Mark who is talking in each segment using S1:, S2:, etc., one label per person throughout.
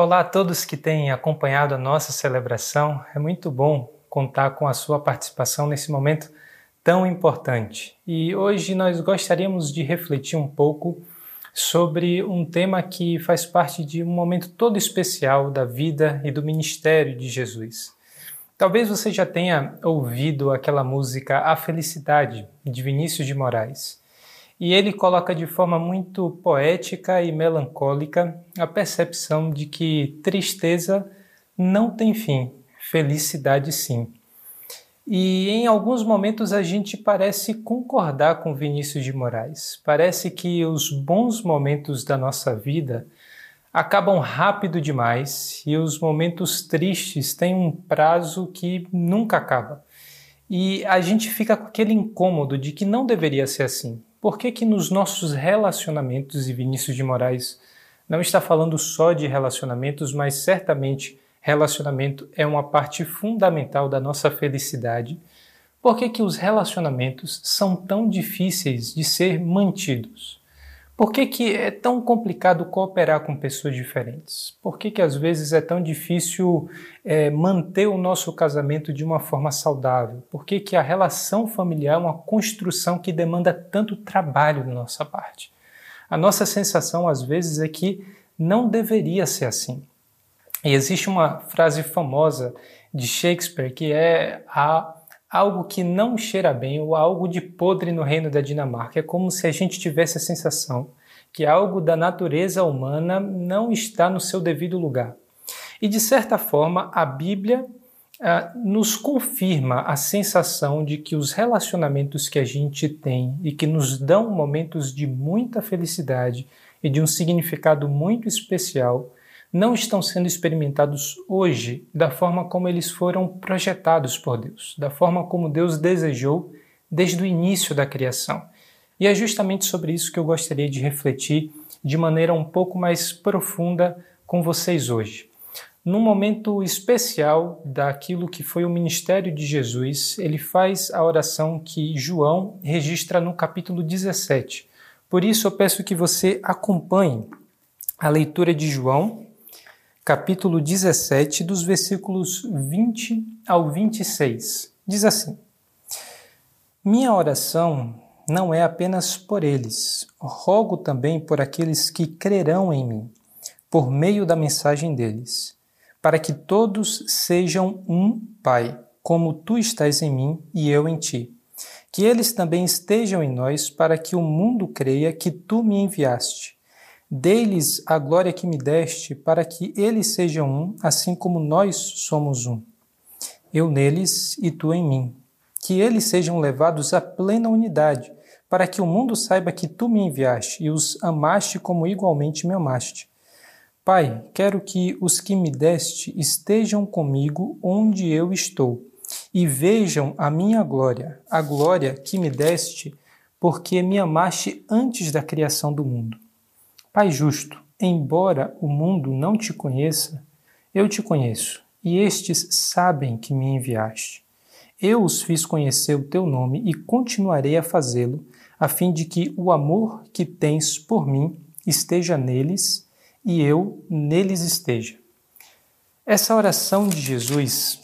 S1: Olá a todos que têm acompanhado a nossa celebração. É muito bom contar com a sua participação nesse momento tão importante. E hoje nós gostaríamos de refletir um pouco sobre um tema que faz parte de um momento todo especial da vida e do ministério de Jesus. Talvez você já tenha ouvido aquela música A Felicidade, de Vinícius de Moraes. E ele coloca de forma muito poética e melancólica a percepção de que tristeza não tem fim, felicidade sim. E em alguns momentos a gente parece concordar com Vinícius de Moraes. Parece que os bons momentos da nossa vida acabam rápido demais e os momentos tristes têm um prazo que nunca acaba. E a gente fica com aquele incômodo de que não deveria ser assim. Por que, que nos nossos relacionamentos, e Vinícius de Moraes não está falando só de relacionamentos, mas certamente relacionamento é uma parte fundamental da nossa felicidade. Por que, que os relacionamentos são tão difíceis de ser mantidos? Por que, que é tão complicado cooperar com pessoas diferentes? Por que, que às vezes é tão difícil é, manter o nosso casamento de uma forma saudável? Por que, que a relação familiar é uma construção que demanda tanto trabalho da nossa parte? A nossa sensação às vezes é que não deveria ser assim. E existe uma frase famosa de Shakespeare que é a algo que não cheira bem ou algo de podre no reino da Dinamarca. É como se a gente tivesse a sensação que algo da natureza humana não está no seu devido lugar. E de certa forma, a Bíblia ah, nos confirma a sensação de que os relacionamentos que a gente tem e que nos dão momentos de muita felicidade e de um significado muito especial não estão sendo experimentados hoje da forma como eles foram projetados por Deus, da forma como Deus desejou desde o início da criação. E é justamente sobre isso que eu gostaria de refletir de maneira um pouco mais profunda com vocês hoje. Num momento especial daquilo que foi o ministério de Jesus, ele faz a oração que João registra no capítulo 17. Por isso eu peço que você acompanhe a leitura de João, capítulo 17, dos versículos 20 ao 26. Diz assim: Minha oração não é apenas por eles, rogo também por aqueles que crerão em mim, por meio da mensagem deles, para que todos sejam um Pai, como tu estás em mim e eu em ti. Que eles também estejam em nós, para que o mundo creia que tu me enviaste. Dei-lhes a glória que me deste, para que eles sejam um, assim como nós somos um. Eu neles e tu em mim. Que eles sejam levados à plena unidade, para que o mundo saiba que tu me enviaste e os amaste como igualmente me amaste. Pai, quero que os que me deste estejam comigo onde eu estou e vejam a minha glória, a glória que me deste, porque me amaste antes da criação do mundo. Pai justo, embora o mundo não te conheça, eu te conheço, e estes sabem que me enviaste. Eu os fiz conhecer o teu nome e continuarei a fazê-lo, a fim de que o amor que tens por mim esteja neles e eu neles esteja. Essa oração de Jesus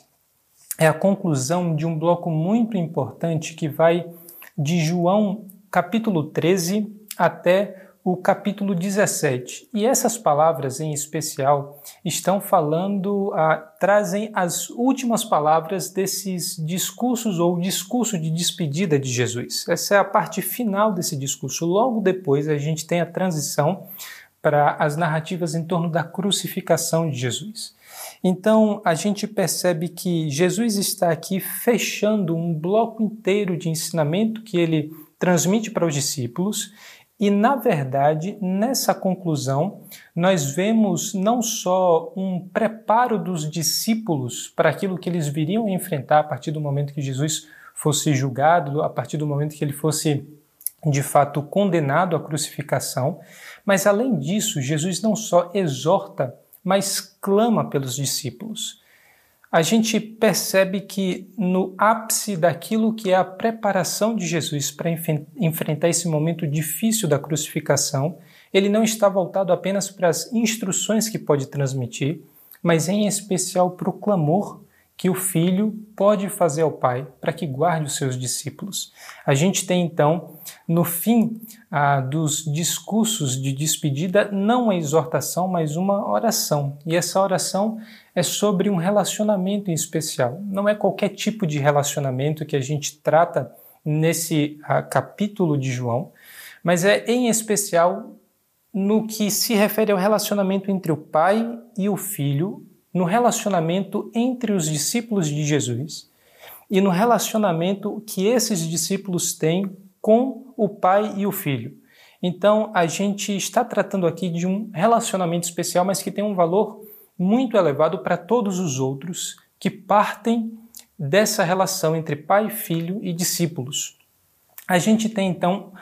S1: é a conclusão de um bloco muito importante que vai de João capítulo 13 até o capítulo 17. E essas palavras em especial estão falando, ah, trazem as últimas palavras desses discursos ou discurso de despedida de Jesus. Essa é a parte final desse discurso. Logo depois a gente tem a transição para as narrativas em torno da crucificação de Jesus. Então a gente percebe que Jesus está aqui fechando um bloco inteiro de ensinamento que ele transmite para os discípulos e, na verdade, nessa conclusão, nós vemos não só um preparo dos discípulos para aquilo que eles viriam a enfrentar a partir do momento que Jesus fosse julgado, a partir do momento que ele fosse de fato condenado à crucificação, mas além disso, Jesus não só exorta, mas clama pelos discípulos a gente percebe que no ápice daquilo que é a preparação de Jesus para enfrentar esse momento difícil da crucificação, ele não está voltado apenas para as instruções que pode transmitir, mas em especial para o clamor que o filho pode fazer ao pai para que guarde os seus discípulos. A gente tem então, no fim ah, dos discursos de despedida, não a exortação, mas uma oração. E essa oração é sobre um relacionamento em especial. Não é qualquer tipo de relacionamento que a gente trata nesse ah, capítulo de João, mas é em especial no que se refere ao relacionamento entre o pai e o filho no relacionamento entre os discípulos de Jesus e no relacionamento que esses discípulos têm com o pai e o filho. Então, a gente está tratando aqui de um relacionamento especial, mas que tem um valor muito elevado para todos os outros que partem dessa relação entre pai, filho e discípulos. A gente tem então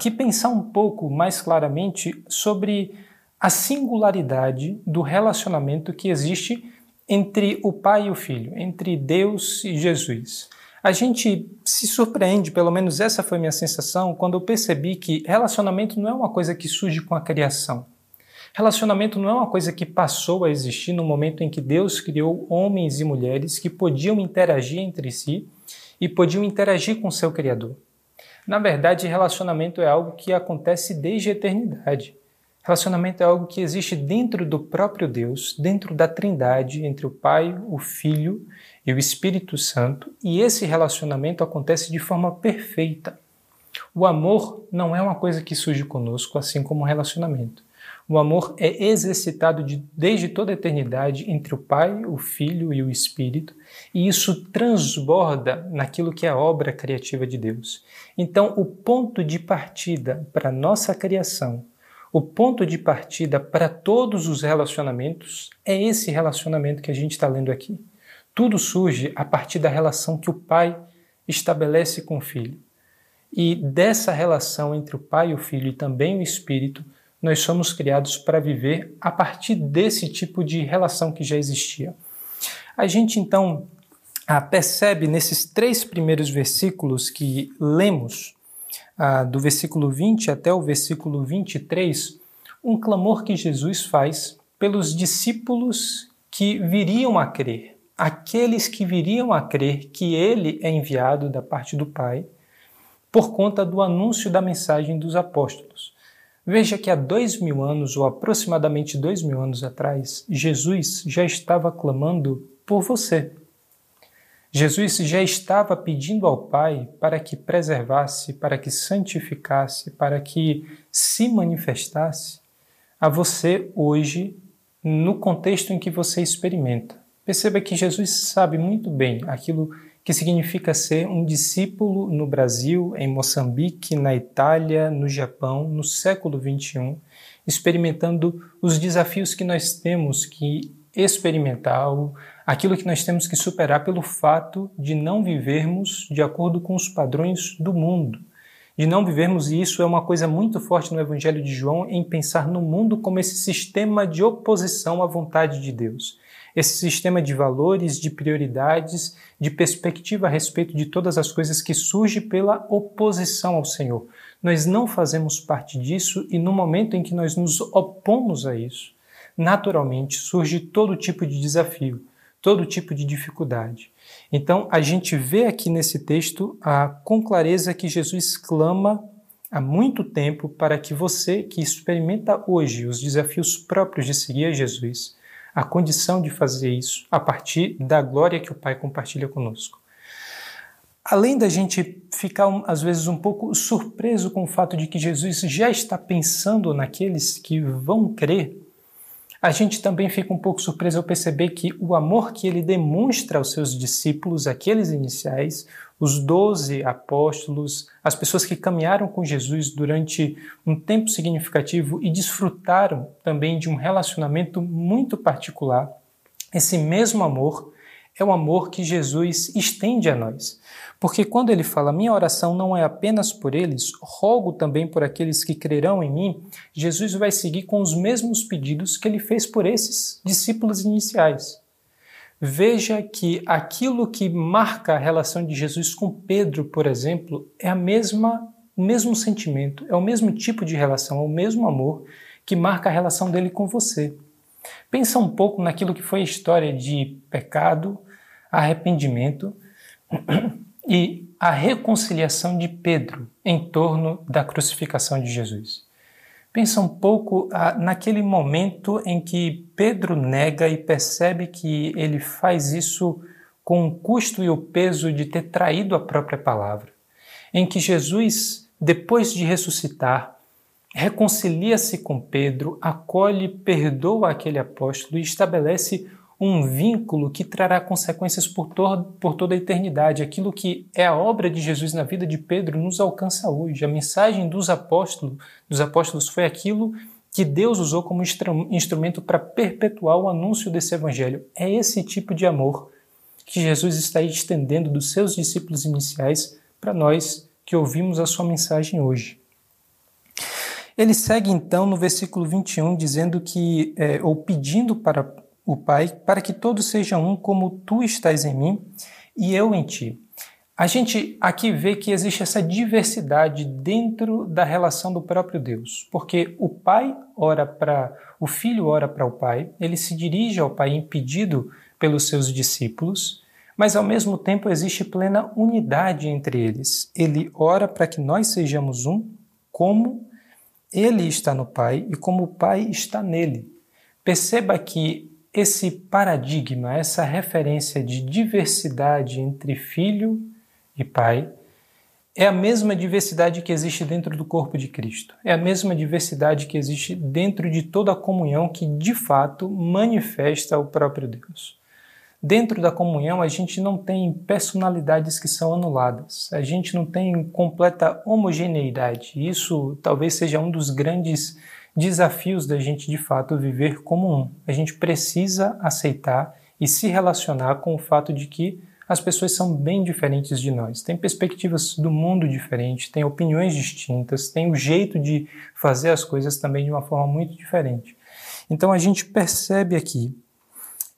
S1: que pensar um pouco mais claramente sobre a singularidade do relacionamento que existe entre o pai e o filho, entre Deus e Jesus. A gente se surpreende, pelo menos essa foi minha sensação, quando eu percebi que relacionamento não é uma coisa que surge com a criação. Relacionamento não é uma coisa que passou a existir no momento em que Deus criou homens e mulheres que podiam interagir entre si e podiam interagir com seu Criador. Na verdade, relacionamento é algo que acontece desde a eternidade. Relacionamento é algo que existe dentro do próprio Deus, dentro da Trindade, entre o Pai, o Filho e o Espírito Santo, e esse relacionamento acontece de forma perfeita. O amor não é uma coisa que surge conosco, assim como o relacionamento. O amor é exercitado de, desde toda a eternidade entre o Pai, o Filho e o Espírito, e isso transborda naquilo que é a obra criativa de Deus. Então, o ponto de partida para a nossa criação, o ponto de partida para todos os relacionamentos é esse relacionamento que a gente está lendo aqui. Tudo surge a partir da relação que o pai estabelece com o filho. E dessa relação entre o pai e o filho e também o espírito, nós somos criados para viver a partir desse tipo de relação que já existia. A gente então ah, percebe nesses três primeiros versículos que lemos ah, do versículo 20 até o versículo 23, um clamor que Jesus faz pelos discípulos que viriam a crer, aqueles que viriam a crer que ele é enviado da parte do Pai, por conta do anúncio da mensagem dos apóstolos. Veja que há dois mil anos, ou aproximadamente dois mil anos atrás, Jesus já estava clamando por você, Jesus já estava pedindo ao Pai para que preservasse, para que santificasse, para que se manifestasse a você hoje no contexto em que você experimenta. Perceba que Jesus sabe muito bem aquilo que significa ser um discípulo no Brasil, em Moçambique, na Itália, no Japão, no século XXI, experimentando os desafios que nós temos que experimentar, aquilo que nós temos que superar pelo fato de não vivermos de acordo com os padrões do mundo. De não vivermos, e isso é uma coisa muito forte no Evangelho de João, em pensar no mundo como esse sistema de oposição à vontade de Deus. Esse sistema de valores, de prioridades, de perspectiva a respeito de todas as coisas que surge pela oposição ao Senhor. Nós não fazemos parte disso e no momento em que nós nos opomos a isso, naturalmente surge todo tipo de desafio todo tipo de dificuldade. Então, a gente vê aqui nesse texto a, com clareza que Jesus clama há muito tempo para que você que experimenta hoje os desafios próprios de seguir a Jesus, a condição de fazer isso a partir da glória que o Pai compartilha conosco. Além da gente ficar às vezes um pouco surpreso com o fato de que Jesus já está pensando naqueles que vão crer, a gente também fica um pouco surpreso ao perceber que o amor que ele demonstra aos seus discípulos, aqueles iniciais, os doze apóstolos, as pessoas que caminharam com Jesus durante um tempo significativo e desfrutaram também de um relacionamento muito particular, esse mesmo amor é o amor que Jesus estende a nós. Porque quando ele fala, minha oração não é apenas por eles, rogo também por aqueles que crerão em mim, Jesus vai seguir com os mesmos pedidos que ele fez por esses discípulos iniciais. Veja que aquilo que marca a relação de Jesus com Pedro, por exemplo, é a mesma o mesmo sentimento, é o mesmo tipo de relação, é o mesmo amor que marca a relação dele com você. Pensa um pouco naquilo que foi a história de pecado, arrependimento e a reconciliação de Pedro em torno da crucificação de Jesus. Pensa um pouco ah, naquele momento em que Pedro nega e percebe que ele faz isso com o custo e o peso de ter traído a própria palavra. Em que Jesus, depois de ressuscitar, reconcilia-se com Pedro, acolhe, perdoa aquele apóstolo e estabelece um vínculo que trará consequências por, por toda a eternidade. Aquilo que é a obra de Jesus na vida de Pedro nos alcança hoje. A mensagem dos apóstolos, dos apóstolos foi aquilo que Deus usou como instrumento para perpetuar o anúncio desse evangelho. É esse tipo de amor que Jesus está estendendo dos seus discípulos iniciais para nós que ouvimos a sua mensagem hoje. Ele segue então no versículo 21 dizendo que, é, ou pedindo para o Pai, para que todos sejam um como tu estás em mim e eu em ti. A gente aqui vê que existe essa diversidade dentro da relação do próprio Deus, porque o Pai ora para o Filho ora para o Pai, ele se dirige ao Pai em pedido pelos seus discípulos, mas ao mesmo tempo existe plena unidade entre eles. Ele ora para que nós sejamos um, como ele está no Pai e como o Pai está nele. Perceba que esse paradigma, essa referência de diversidade entre filho e pai, é a mesma diversidade que existe dentro do corpo de Cristo. É a mesma diversidade que existe dentro de toda a comunhão que de fato manifesta o próprio Deus. Dentro da comunhão, a gente não tem personalidades que são anuladas, a gente não tem completa homogeneidade. Isso talvez seja um dos grandes desafios da gente de fato viver como um. A gente precisa aceitar e se relacionar com o fato de que as pessoas são bem diferentes de nós, têm perspectivas do mundo diferentes, têm opiniões distintas, têm o jeito de fazer as coisas também de uma forma muito diferente. Então a gente percebe aqui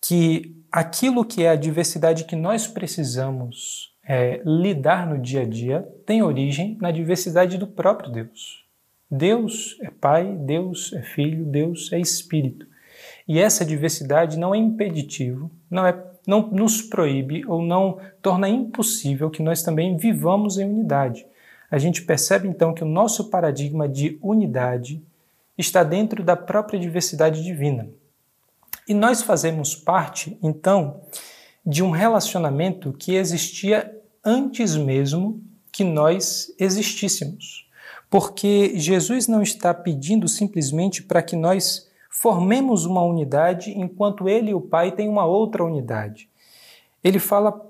S1: que aquilo que é a diversidade que nós precisamos é, lidar no dia a dia tem origem na diversidade do próprio Deus. Deus é Pai, Deus é Filho, Deus é Espírito. E essa diversidade não é impeditivo, não, é, não nos proíbe ou não torna impossível que nós também vivamos em unidade. A gente percebe então que o nosso paradigma de unidade está dentro da própria diversidade divina. E nós fazemos parte, então, de um relacionamento que existia antes mesmo que nós existíssemos. Porque Jesus não está pedindo simplesmente para que nós formemos uma unidade enquanto ele e o Pai têm uma outra unidade. Ele fala,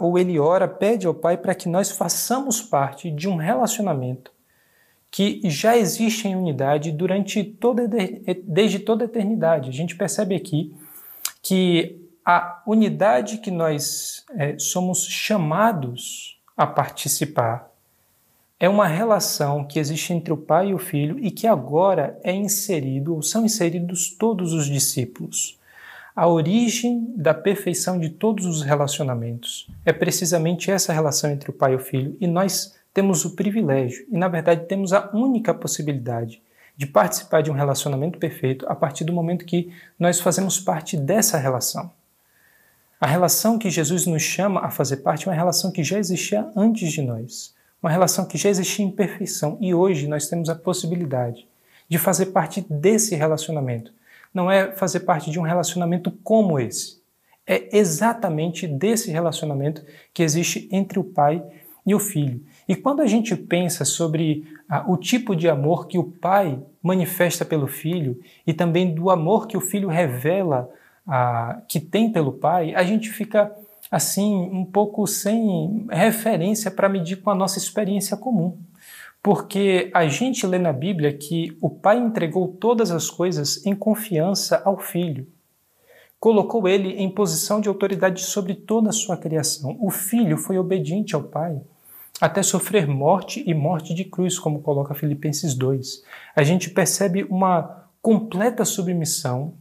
S1: ou ele ora, pede ao Pai para que nós façamos parte de um relacionamento que já existe em unidade durante toda, desde toda a eternidade. A gente percebe aqui que a unidade que nós é, somos chamados a participar é uma relação que existe entre o Pai e o Filho e que agora é inserido, ou são inseridos todos os discípulos. A origem da perfeição de todos os relacionamentos é precisamente essa relação entre o Pai e o Filho, e nós temos o privilégio e, na verdade, temos a única possibilidade de participar de um relacionamento perfeito a partir do momento que nós fazemos parte dessa relação. A relação que Jesus nos chama a fazer parte é uma relação que já existia antes de nós, uma relação que já existia em perfeição e hoje nós temos a possibilidade de fazer parte desse relacionamento. Não é fazer parte de um relacionamento como esse. É exatamente desse relacionamento que existe entre o Pai e o Filho. E quando a gente pensa sobre ah, o tipo de amor que o pai manifesta pelo filho e também do amor que o filho revela ah, que tem pelo pai, a gente fica assim um pouco sem referência para medir com a nossa experiência comum. Porque a gente lê na Bíblia que o pai entregou todas as coisas em confiança ao filho. Colocou ele em posição de autoridade sobre toda a sua criação. O filho foi obediente ao pai até sofrer morte e morte de cruz, como coloca Filipenses 2. A gente percebe uma completa submissão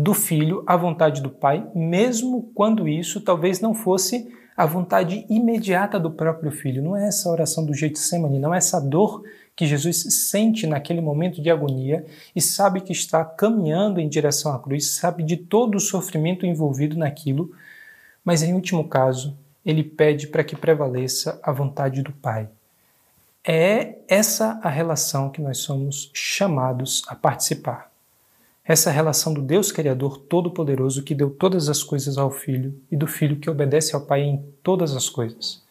S1: do filho à vontade do pai, mesmo quando isso talvez não fosse a vontade imediata do próprio filho. Não é essa oração do Getsemane, não é essa dor que Jesus sente naquele momento de agonia e sabe que está caminhando em direção à cruz, sabe de todo o sofrimento envolvido naquilo, mas em último caso, ele pede para que prevaleça a vontade do Pai. É essa a relação que nós somos chamados a participar. Essa relação do Deus Criador Todo-Poderoso que deu todas as coisas ao Filho e do Filho que obedece ao Pai em todas as coisas.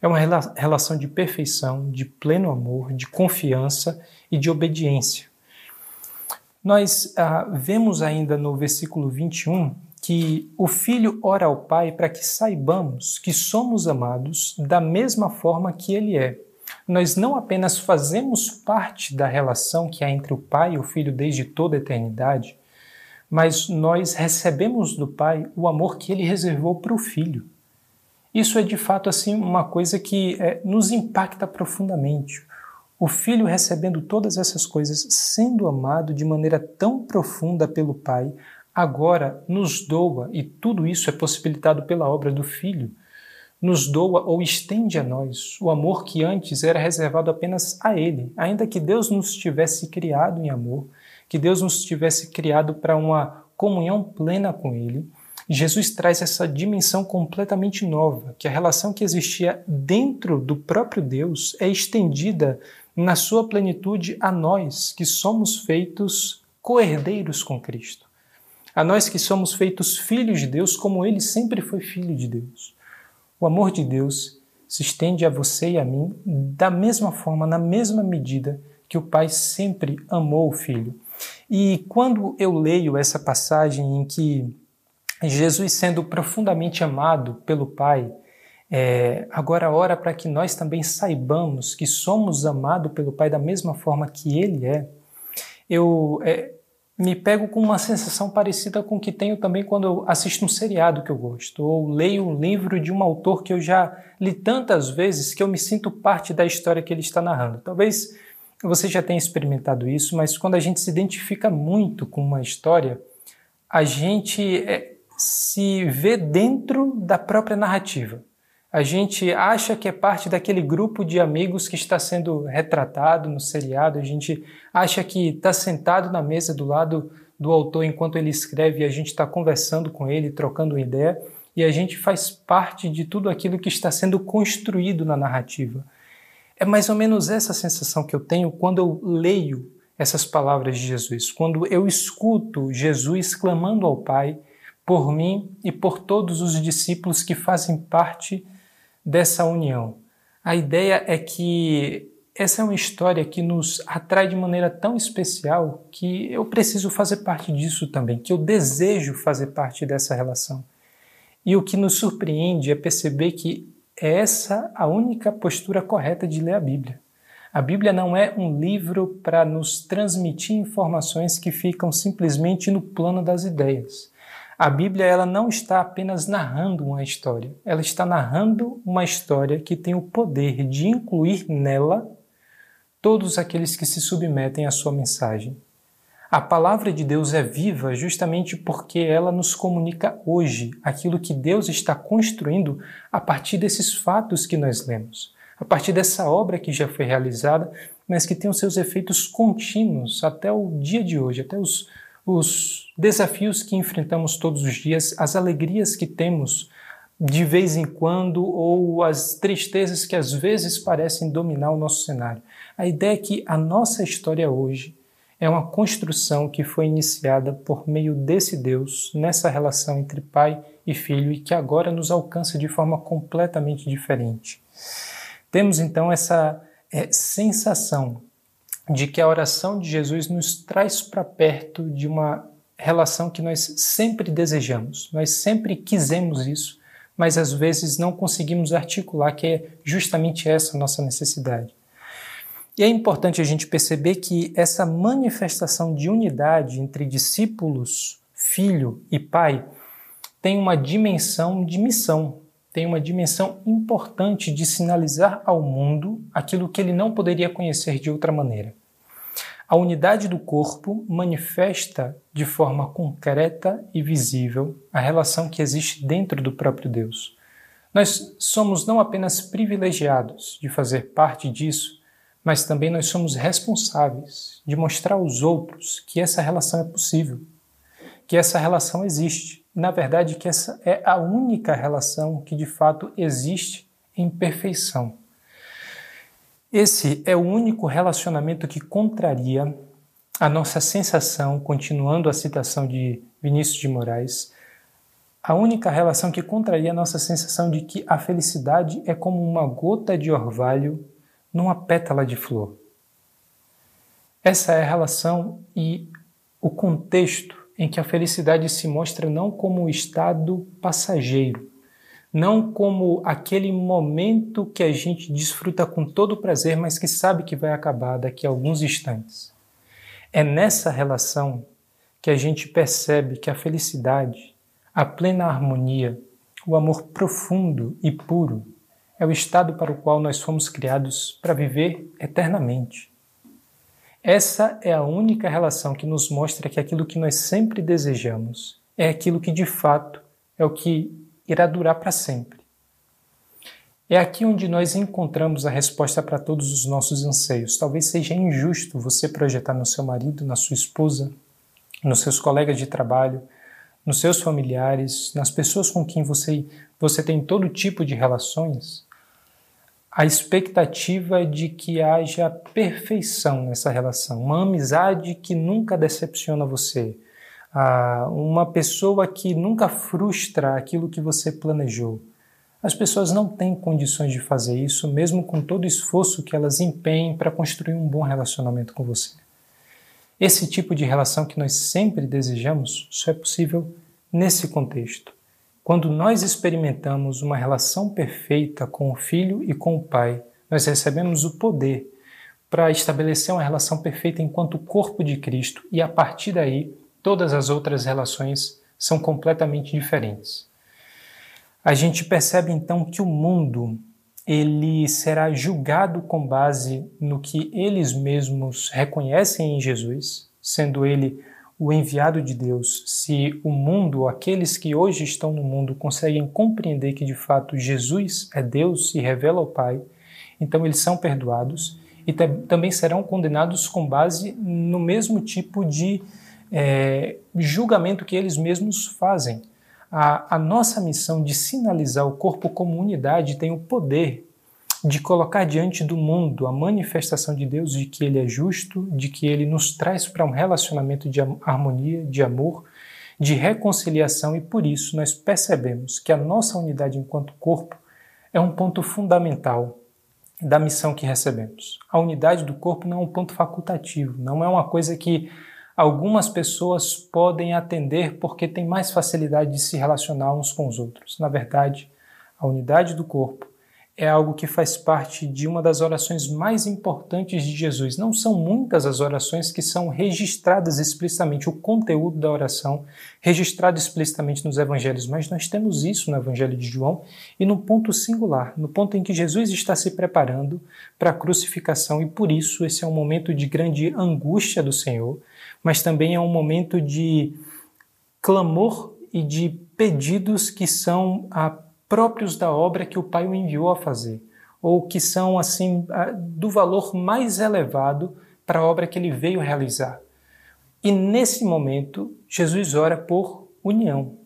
S1: É uma relação de perfeição, de pleno amor, de confiança e de obediência. Nós ah, vemos ainda no versículo 21 que o Filho ora ao Pai para que saibamos que somos amados da mesma forma que Ele é nós não apenas fazemos parte da relação que há entre o Pai e o Filho desde toda a eternidade, mas nós recebemos do Pai o amor que ele reservou para o Filho. Isso é de fato assim uma coisa que é, nos impacta profundamente. O Filho recebendo todas essas coisas, sendo amado de maneira tão profunda pelo Pai, agora nos doa, e tudo isso é possibilitado pela obra do Filho nos doa ou estende a nós o amor que antes era reservado apenas a Ele, ainda que Deus nos tivesse criado em amor, que Deus nos tivesse criado para uma comunhão plena com Ele. Jesus traz essa dimensão completamente nova, que a relação que existia dentro do próprio Deus é estendida na sua plenitude a nós, que somos feitos coerdeiros com Cristo. A nós que somos feitos filhos de Deus, como ele sempre foi filho de Deus. O amor de Deus se estende a você e a mim da mesma forma, na mesma medida que o Pai sempre amou o Filho. E quando eu leio essa passagem em que Jesus, sendo profundamente amado pelo Pai, é, agora ora para que nós também saibamos que somos amados pelo Pai da mesma forma que Ele é, eu é, me pego com uma sensação parecida com o que tenho também quando eu assisto um seriado que eu gosto, ou leio um livro de um autor que eu já li tantas vezes que eu me sinto parte da história que ele está narrando. Talvez você já tenha experimentado isso, mas quando a gente se identifica muito com uma história, a gente é, se vê dentro da própria narrativa. A gente acha que é parte daquele grupo de amigos que está sendo retratado no seriado, a gente acha que está sentado na mesa do lado do autor enquanto ele escreve e a gente está conversando com ele, trocando ideia, e a gente faz parte de tudo aquilo que está sendo construído na narrativa. É mais ou menos essa sensação que eu tenho quando eu leio essas palavras de Jesus, quando eu escuto Jesus clamando ao Pai por mim e por todos os discípulos que fazem parte dessa união. A ideia é que essa é uma história que nos atrai de maneira tão especial que eu preciso fazer parte disso também, que eu desejo fazer parte dessa relação. E o que nos surpreende é perceber que é essa a única postura correta de ler a Bíblia. A Bíblia não é um livro para nos transmitir informações que ficam simplesmente no plano das ideias. A Bíblia ela não está apenas narrando uma história, ela está narrando uma história que tem o poder de incluir nela todos aqueles que se submetem à sua mensagem. A palavra de Deus é viva justamente porque ela nos comunica hoje aquilo que Deus está construindo a partir desses fatos que nós lemos, a partir dessa obra que já foi realizada, mas que tem os seus efeitos contínuos até o dia de hoje, até os os desafios que enfrentamos todos os dias, as alegrias que temos de vez em quando ou as tristezas que às vezes parecem dominar o nosso cenário. A ideia é que a nossa história hoje é uma construção que foi iniciada por meio desse Deus nessa relação entre pai e filho e que agora nos alcança de forma completamente diferente. Temos então essa é, sensação de que a oração de Jesus nos traz para perto de uma relação que nós sempre desejamos, nós sempre quisemos isso, mas às vezes não conseguimos articular que é justamente essa a nossa necessidade. E é importante a gente perceber que essa manifestação de unidade entre discípulos, filho e pai tem uma dimensão de missão, tem uma dimensão importante de sinalizar ao mundo aquilo que ele não poderia conhecer de outra maneira. A unidade do corpo manifesta de forma concreta e visível a relação que existe dentro do próprio Deus. Nós somos não apenas privilegiados de fazer parte disso, mas também nós somos responsáveis de mostrar aos outros que essa relação é possível, que essa relação existe. Na verdade, que essa é a única relação que de fato existe em perfeição. Esse é o único relacionamento que contraria a nossa sensação, continuando a citação de Vinícius de Moraes, a única relação que contraria a nossa sensação de que a felicidade é como uma gota de orvalho numa pétala de flor. Essa é a relação e o contexto em que a felicidade se mostra não como um estado passageiro, não como aquele momento que a gente desfruta com todo prazer, mas que sabe que vai acabar daqui a alguns instantes. É nessa relação que a gente percebe que a felicidade, a plena harmonia, o amor profundo e puro é o estado para o qual nós fomos criados para viver eternamente. Essa é a única relação que nos mostra que aquilo que nós sempre desejamos é aquilo que de fato é o que irá durar para sempre. É aqui onde nós encontramos a resposta para todos os nossos anseios. Talvez seja injusto você projetar no seu marido, na sua esposa, nos seus colegas de trabalho, nos seus familiares, nas pessoas com quem você, você tem todo tipo de relações, a expectativa de que haja perfeição nessa relação, uma amizade que nunca decepciona você, uma pessoa que nunca frustra aquilo que você planejou. As pessoas não têm condições de fazer isso, mesmo com todo o esforço que elas empenhem para construir um bom relacionamento com você. Esse tipo de relação que nós sempre desejamos só é possível nesse contexto. Quando nós experimentamos uma relação perfeita com o filho e com o pai, nós recebemos o poder para estabelecer uma relação perfeita enquanto corpo de Cristo e a partir daí todas as outras relações são completamente diferentes. A gente percebe então que o mundo ele será julgado com base no que eles mesmos reconhecem em Jesus, sendo ele o enviado de Deus. Se o mundo, aqueles que hoje estão no mundo, conseguem compreender que de fato Jesus é Deus e revela ao Pai, então eles são perdoados e também serão condenados com base no mesmo tipo de é, julgamento que eles mesmos fazem. A, a nossa missão de sinalizar o corpo como unidade tem o poder de colocar diante do mundo a manifestação de Deus de que Ele é justo, de que Ele nos traz para um relacionamento de harmonia, de amor, de reconciliação e por isso nós percebemos que a nossa unidade enquanto corpo é um ponto fundamental da missão que recebemos. A unidade do corpo não é um ponto facultativo, não é uma coisa que algumas pessoas podem atender porque têm mais facilidade de se relacionar uns com os outros. Na verdade, a unidade do corpo é algo que faz parte de uma das orações mais importantes de Jesus. Não são muitas as orações que são registradas explicitamente, o conteúdo da oração registrado explicitamente nos evangelhos, mas nós temos isso no evangelho de João e no ponto singular, no ponto em que Jesus está se preparando para a crucificação e por isso esse é um momento de grande angústia do Senhor mas também é um momento de clamor e de pedidos que são próprios da obra que o Pai o enviou a fazer, ou que são assim do valor mais elevado para a obra que ele veio realizar. E nesse momento, Jesus ora por união.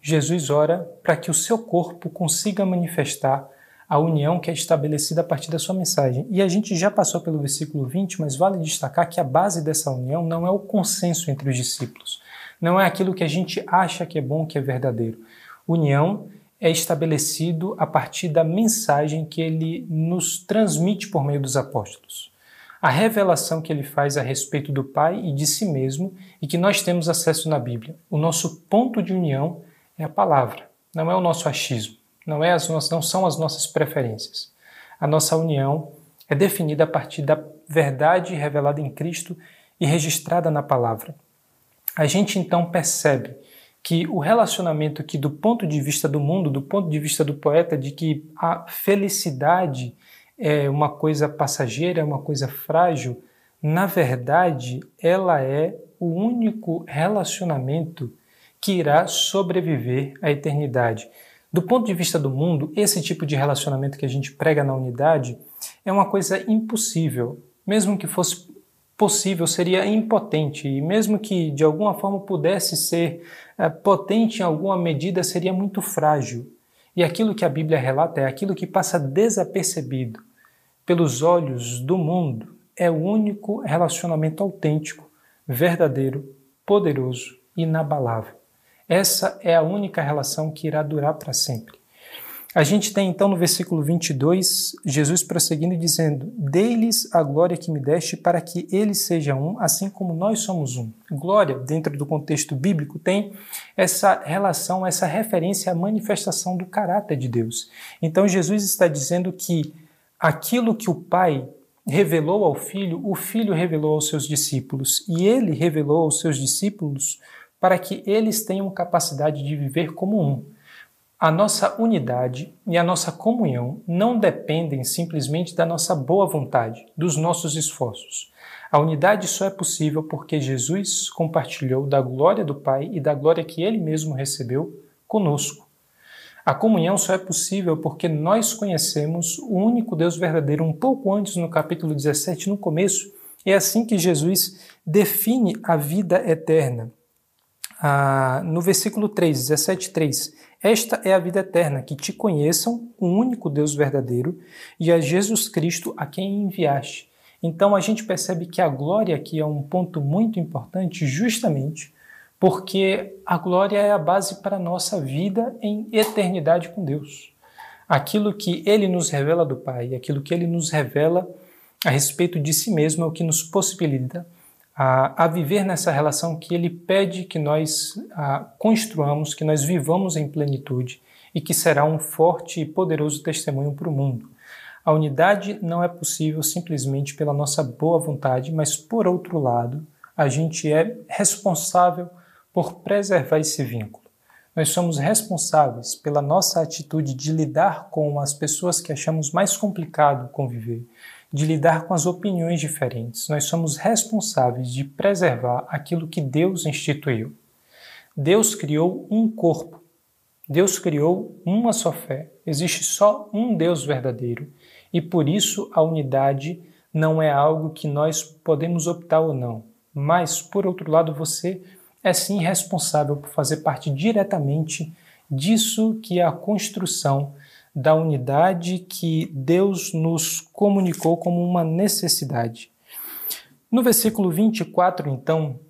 S1: Jesus ora para que o seu corpo consiga manifestar a união que é estabelecida a partir da sua mensagem. E a gente já passou pelo versículo 20, mas vale destacar que a base dessa união não é o consenso entre os discípulos, não é aquilo que a gente acha que é bom, que é verdadeiro. União é estabelecido a partir da mensagem que ele nos transmite por meio dos apóstolos. A revelação que ele faz a respeito do Pai e de si mesmo e que nós temos acesso na Bíblia. O nosso ponto de união é a palavra, não é o nosso achismo não, é as nossas, não são as nossas preferências. A nossa união é definida a partir da verdade revelada em Cristo e registrada na palavra. A gente então percebe que o relacionamento que do ponto de vista do mundo, do ponto de vista do poeta, de que a felicidade é uma coisa passageira, é uma coisa frágil, na verdade, ela é o único relacionamento que irá sobreviver à eternidade Do ponto de vista do mundo, esse tipo de relacionamento que a gente prega na unidade é uma coisa impossível. Mesmo que fosse possível, seria impotente, e mesmo que de alguma forma pudesse ser é, potente em alguma medida, seria muito frágil. E aquilo que a Bíblia relata é aquilo que passa desapercebido pelos olhos do mundo, é o único relacionamento autêntico, verdadeiro, poderoso, inabalável. Essa é a única relação que irá durar para sempre. A gente tem então no versículo 22 Jesus prosseguindo e dizendo: Dei-lhes a glória que me deste para que eles sejam um, assim como nós somos um. Glória, dentro do contexto bíblico, tem essa relação, essa referência à manifestação do caráter de Deus. Então Jesus está dizendo que aquilo que o Pai revelou ao Filho, o Filho revelou aos seus discípulos, e ele revelou aos seus discípulos para que eles tenham capacidade de viver como um. A nossa unidade e a nossa comunhão não dependem simplesmente da nossa boa vontade, dos nossos esforços. A unidade só é possível porque Jesus compartilhou da glória do Pai e da glória que ele mesmo recebeu conosco. A comunhão só é possível porque nós conhecemos o único Deus verdadeiro. Um pouco antes, no capítulo 17, no começo, é assim que Jesus define a vida eterna ah, no versículo 3, 17, 3. Esta é a vida eterna, que te conheçam, o único Deus verdadeiro, e a Jesus Cristo a quem enviaste. Então a gente percebe que a glória aqui é um ponto muito importante, justamente porque a glória é a base para a nossa vida em eternidade com Deus. Aquilo que ele nos revela do Pai, aquilo que ele nos revela a respeito de si mesmo é o que nos possibilita a, a viver nessa relação que Ele pede que nós a, construamos, que nós vivamos em plenitude e que será um forte e poderoso testemunho para o mundo. A unidade não é possível simplesmente pela nossa boa vontade, mas por outro lado, a gente é responsável por preservar esse vínculo. Nós somos responsáveis pela nossa atitude de lidar com as pessoas que achamos mais complicado conviver, de lidar com as opiniões diferentes. Nós somos responsáveis de preservar aquilo que Deus instituiu. Deus criou um corpo. Deus criou uma só fé. Existe só um Deus verdadeiro. E por isso a unidade não é algo que nós podemos optar ou não. Mas, por outro lado, você é sim responsável por fazer parte diretamente disso que é a construção da unidade que Deus nos comunicou como uma necessidade. No versículo 24, então,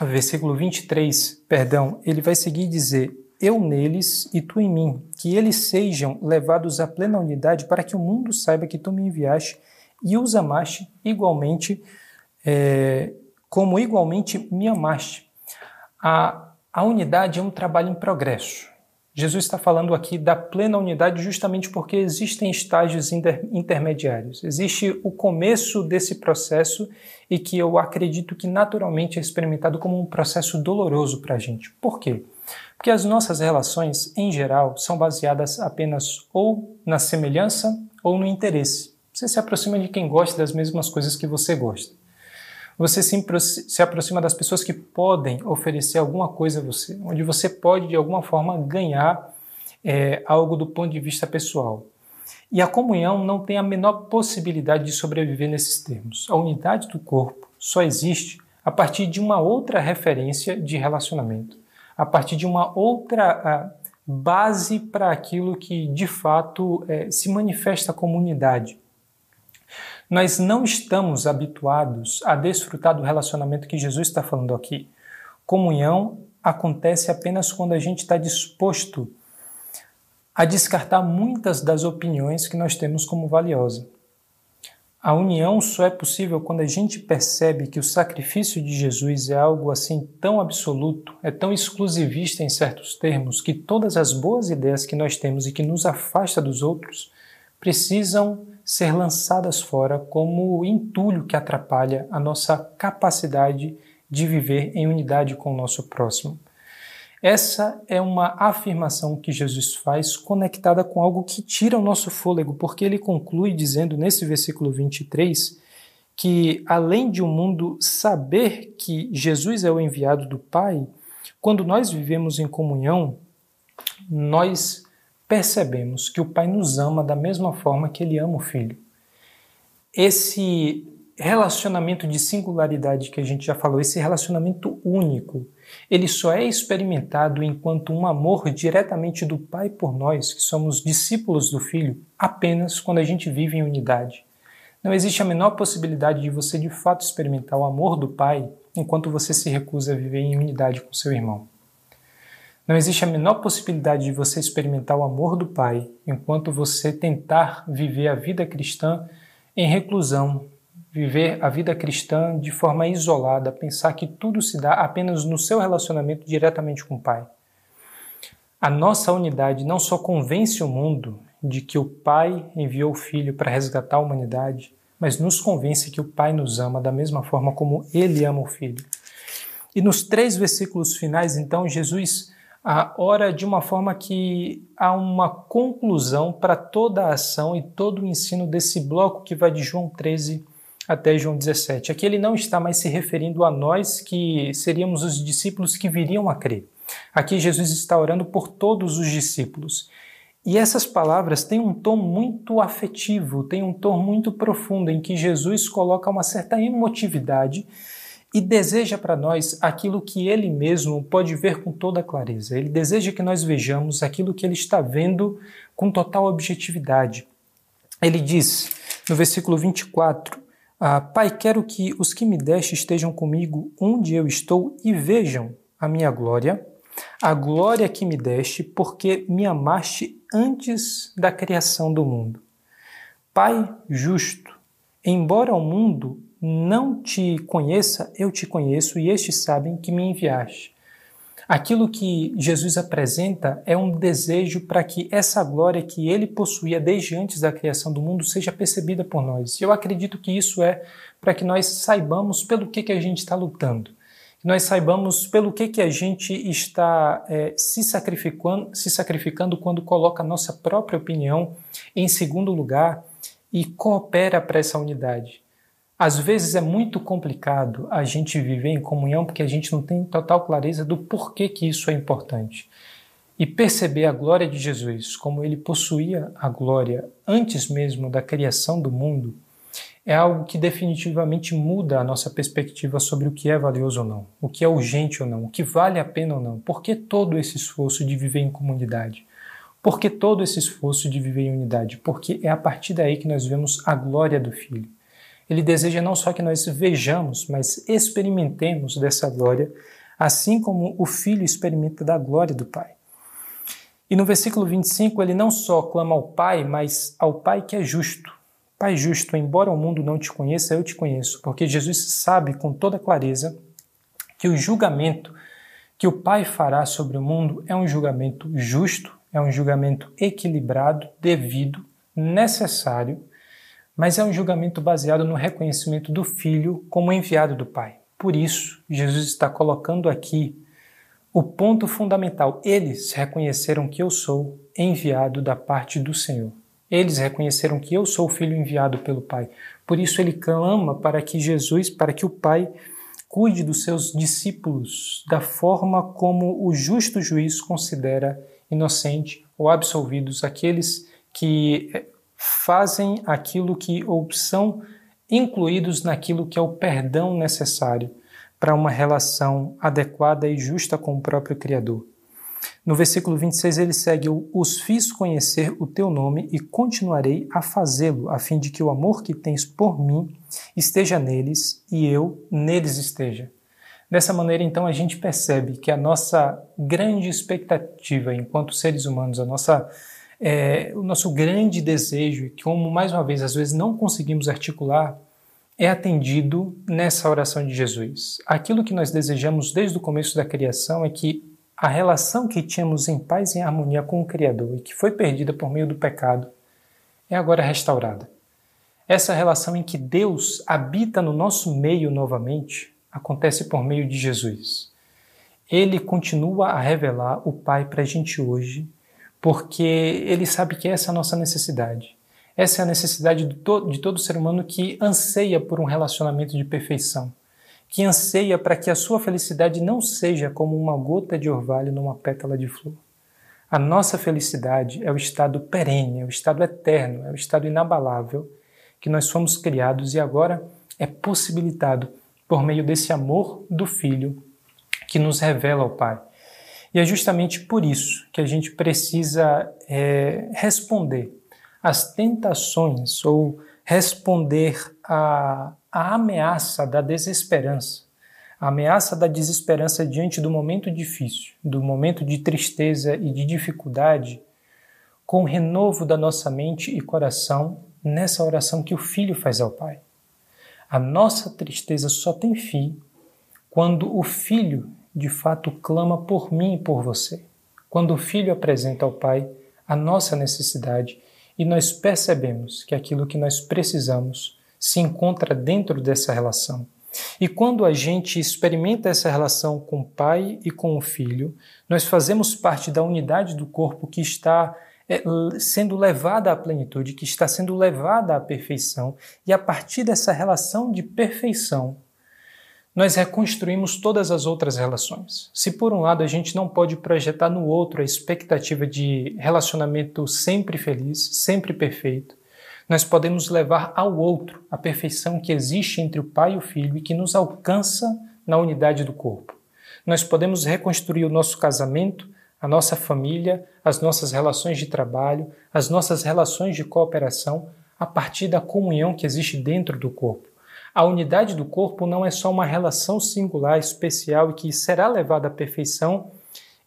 S1: versículo 23, perdão, ele vai seguir dizer: Eu neles e tu em mim, que eles sejam levados à plena unidade, para que o mundo saiba que tu me enviaste e os amaste igualmente, é, como igualmente me amaste. A, a unidade é um trabalho em progresso. Jesus está falando aqui da plena unidade justamente porque existem estágios inter intermediários. Existe o começo desse processo e que eu acredito que naturalmente é experimentado como um processo doloroso para a gente. Por quê? Porque as nossas relações, em geral, são baseadas apenas ou na semelhança ou no interesse. Você se aproxima de quem gosta das mesmas coisas que você gosta. Você se aproxima das pessoas que podem oferecer alguma coisa a você, onde você pode de alguma forma ganhar é, algo do ponto de vista pessoal. E a comunhão não tem a menor possibilidade de sobreviver nesses termos. A unidade do corpo só existe a partir de uma outra referência de relacionamento, a partir de uma outra base para aquilo que de fato é, se manifesta como unidade. Nós não estamos habituados a desfrutar do relacionamento que Jesus está falando aqui. Comunhão acontece apenas quando a gente está disposto a descartar muitas das opiniões que nós temos como valiosa. A união só é possível quando a gente percebe que o sacrifício de Jesus é algo assim tão absoluto, é tão exclusivista em certos termos, que todas as boas ideias que nós temos e que nos afasta dos outros precisam ser lançadas fora como entulho que atrapalha a nossa capacidade de viver em unidade com o nosso próximo. Essa é uma afirmação que Jesus faz conectada com algo que tira o nosso fôlego, porque ele conclui dizendo nesse versículo 23 que, além de o um mundo saber que Jesus é o enviado do Pai, quando nós vivemos em comunhão, nós percebemos que o Pai nos ama da mesma forma que ele ama o Filho. Esse relacionamento de singularidade que a gente já falou, esse relacionamento único, ele só é experimentado enquanto um amor diretamente do Pai por nós, que somos discípulos do Filho, apenas quando a gente vive em unidade. Não existe a menor possibilidade de você de fato experimentar o amor do Pai enquanto você se recusa a viver em unidade com seu irmão. Não existe a menor possibilidade de você experimentar o amor do Pai enquanto você tentar viver a vida cristã em reclusão, viver a vida cristã de forma isolada, pensar que tudo se dá apenas no seu relacionamento diretamente com o Pai. A nossa unidade não só convence o mundo de que o Pai enviou o Filho para resgatar a humanidade, mas nos convence que o Pai nos ama da mesma forma como ele ama o Filho. E nos três versículos finais, então, Jesus a ora de uma forma que há uma conclusão para toda a ação e todo o ensino desse bloco que vai de João 13 até João 17. Aqui ele não está mais se referindo a nós que seríamos os discípulos que viriam a crer. Aqui Jesus está orando por todos os discípulos. E essas palavras têm um tom muito afetivo, têm um tom muito profundo, em que Jesus coloca uma certa emotividade e deseja para nós aquilo que ele mesmo pode ver com toda clareza. Ele deseja que nós vejamos aquilo que ele está vendo com total objetividade. Ele diz no versículo 24: ah, Pai, quero que os que me deste estejam comigo onde eu estou e vejam a minha glória, a glória que me deste, porque me amaste antes da criação do mundo. Pai justo, embora o mundo não te conheça, eu te conheço e estes sabem que me enviaste. Aquilo que Jesus apresenta é um desejo para que essa glória que ele possuía desde antes da criação do mundo seja percebida por nós. Eu acredito que isso é para que nós saibamos pelo que, que a gente está lutando, que nós saibamos pelo que, que a gente está é, se, sacrificando, se sacrificando quando coloca a nossa própria opinião em segundo lugar e coopera para essa unidade. Às vezes é muito complicado a gente viver em comunhão porque a gente não tem total clareza do porquê que isso é importante. E perceber a glória de Jesus, como ele possuía a glória antes mesmo da criação do mundo, é algo que definitivamente muda a nossa perspectiva sobre o que é valioso ou não, o que é urgente ou não, o que vale a pena ou não. Por que todo esse esforço de viver em comunidade? Por que todo esse esforço de viver em unidade? Porque é a partir daí que nós vemos a glória do Filho. Ele deseja não só que nós vejamos, mas experimentemos dessa glória, assim como o Filho experimenta da glória do Pai. E no versículo 25, ele não só clama ao Pai, mas ao Pai que é justo. Pai justo, embora o mundo não te conheça, eu te conheço, porque Jesus sabe com toda clareza que o julgamento que o Pai fará sobre o mundo é um julgamento justo, é um julgamento equilibrado, devido, necessário mas é um julgamento baseado no reconhecimento do Filho como enviado do Pai. Por isso, Jesus está colocando aqui o ponto fundamental. Eles reconheceram que eu sou enviado da parte do Senhor. Eles reconheceram que eu sou o filho enviado pelo Pai. Por isso ele clama para que Jesus, para que o Pai cuide dos seus discípulos da forma como o justo juiz considera inocente ou absolvidos aqueles que fazem aquilo que ou são incluídos naquilo que é o perdão necessário para uma relação adequada e justa com o próprio Criador. No versículo 26 ele segue: Os fiz conhecer o teu nome e continuarei a fazê-lo, a fim de que o amor que tens por mim esteja neles e eu neles esteja. Dessa maneira, então, a gente percebe que a nossa grande expectativa enquanto seres humanos, a nossa é, o nosso grande desejo, que como mais uma vez às vezes não conseguimos articular, é atendido nessa oração de Jesus. Aquilo que nós desejamos desde o começo da criação é que a relação que tínhamos em paz e em harmonia com o Criador e que foi perdida por meio do pecado é agora restaurada. Essa relação em que Deus habita no nosso meio novamente acontece por meio de Jesus. Ele continua a revelar o Pai para a gente hoje porque ele sabe que essa é a nossa necessidade. Essa é a necessidade de, to de todo ser humano que anseia por um relacionamento de perfeição, que anseia para que a sua felicidade não seja como uma gota de orvalho numa pétala de flor. A nossa felicidade é o estado perene, é o estado eterno, é o estado inabalável que nós fomos criados e agora é possibilitado por meio desse amor do Filho que nos revela o Pai. E é justamente por isso que a gente precisa é, responder às tentações ou responder à, à ameaça da desesperança, a ameaça da desesperança diante do momento difícil, do momento de tristeza e de dificuldade, com o renovo da nossa mente e coração nessa oração que o Filho faz ao Pai. A nossa tristeza só tem fim quando o Filho de fato clama por mim e por você. Quando o Filho apresenta ao Pai a nossa necessidade e nós percebemos que aquilo que nós precisamos se encontra dentro dessa relação. E quando a gente experimenta essa relação com o Pai e com o Filho, nós fazemos parte da unidade do corpo que está é, sendo levada à plenitude, que está sendo levada à perfeição, e a partir dessa relação de perfeição, nós reconstruímos todas as outras relações. Se por um lado a gente não pode projetar no outro a expectativa de relacionamento sempre feliz, sempre perfeito, nós podemos levar ao outro a perfeição que existe entre o pai e o filho e que nos alcança na unidade do corpo. Nós podemos reconstruir o nosso casamento, a nossa família, as nossas relações de trabalho, as nossas relações de cooperação a partir da comunhão que existe dentro do corpo. A unidade do corpo não é só uma relação singular, especial e que será levada à perfeição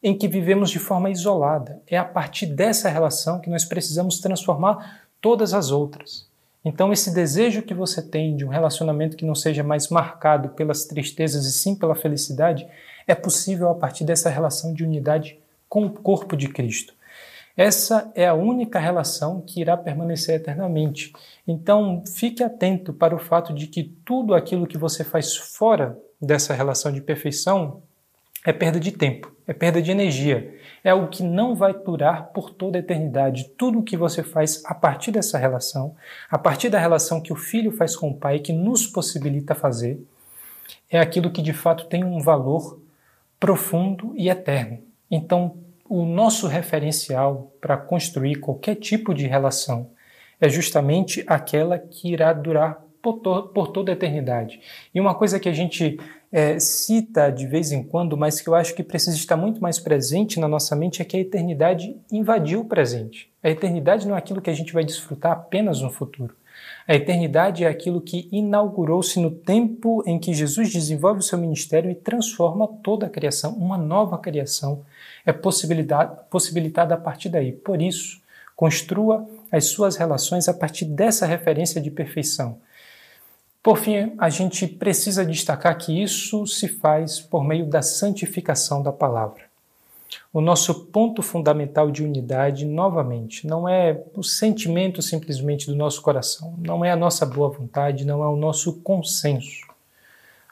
S1: em que vivemos de forma isolada. É a partir dessa relação que nós precisamos transformar todas as outras. Então, esse desejo que você tem de um relacionamento que não seja mais marcado pelas tristezas e sim pela felicidade, é possível a partir dessa relação de unidade com o corpo de Cristo. Essa é a única relação que irá permanecer eternamente. Então, fique atento para o fato de que tudo aquilo que você faz fora dessa relação de perfeição é perda de tempo, é perda de energia, é algo que não vai durar por toda a eternidade. Tudo o que você faz a partir dessa relação, a partir da relação que o filho faz com o pai, que nos possibilita fazer, é aquilo que de fato tem um valor profundo e eterno. Então, o nosso referencial para construir qualquer tipo de relação é justamente aquela que irá durar por, to por toda a eternidade. E uma coisa que a gente é, cita de vez em quando, mas que eu acho que precisa estar muito mais presente na nossa mente, é que a eternidade invadiu o presente. A eternidade não é aquilo que a gente vai desfrutar apenas no futuro. A eternidade é aquilo que inaugurou-se no tempo em que Jesus desenvolve o seu ministério e transforma toda a criação, uma nova criação é possibilitada a partir daí. Por isso, construa as suas relações a partir dessa referência de perfeição. Por fim, a gente precisa destacar que isso se faz por meio da santificação da palavra. O nosso ponto fundamental de unidade, novamente, não é o sentimento simplesmente do nosso coração, não é a nossa boa vontade, não é o nosso consenso.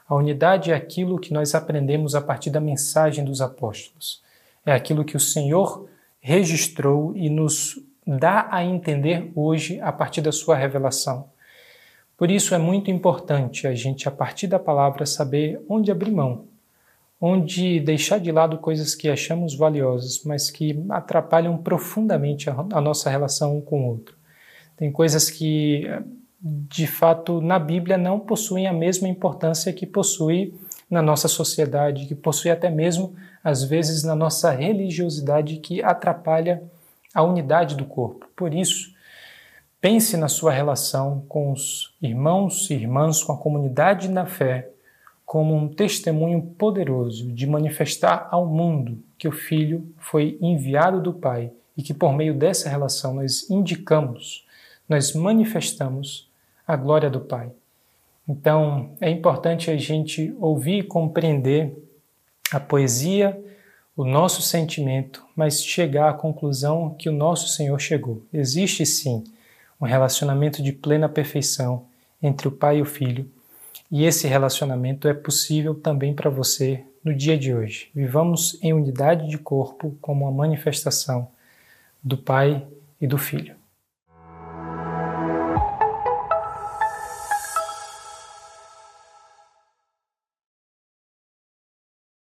S1: A unidade é aquilo que nós aprendemos a partir da mensagem dos apóstolos. É aquilo que o Senhor registrou e nos dá a entender hoje a partir da sua revelação. Por isso é muito importante a gente, a partir da palavra, saber onde abrir mão, onde deixar de lado coisas que achamos valiosas, mas que atrapalham profundamente a, nossa relação um com o outro. Tem coisas que, de fato, na Bíblia não possuem a mesma importância que possui na nossa sociedade, que possui até mesmo, às vezes, na nossa religiosidade, que atrapalha a unidade do corpo. Por isso, pense na sua relação com os irmãos e irmãs, com a comunidade na fé, como um testemunho poderoso de manifestar ao mundo que o Filho foi enviado do Pai e que por meio dessa relação nós indicamos, nós manifestamos a glória do Pai. Então é importante a gente ouvir e compreender a poesia, o nosso sentimento, mas chegar à conclusão que o nosso Senhor chegou. Existe sim um relacionamento de plena perfeição entre o Pai e o Filho e esse relacionamento é possível também para você no dia de hoje. Vivamos em unidade de corpo como uma manifestação do Pai e do Filho.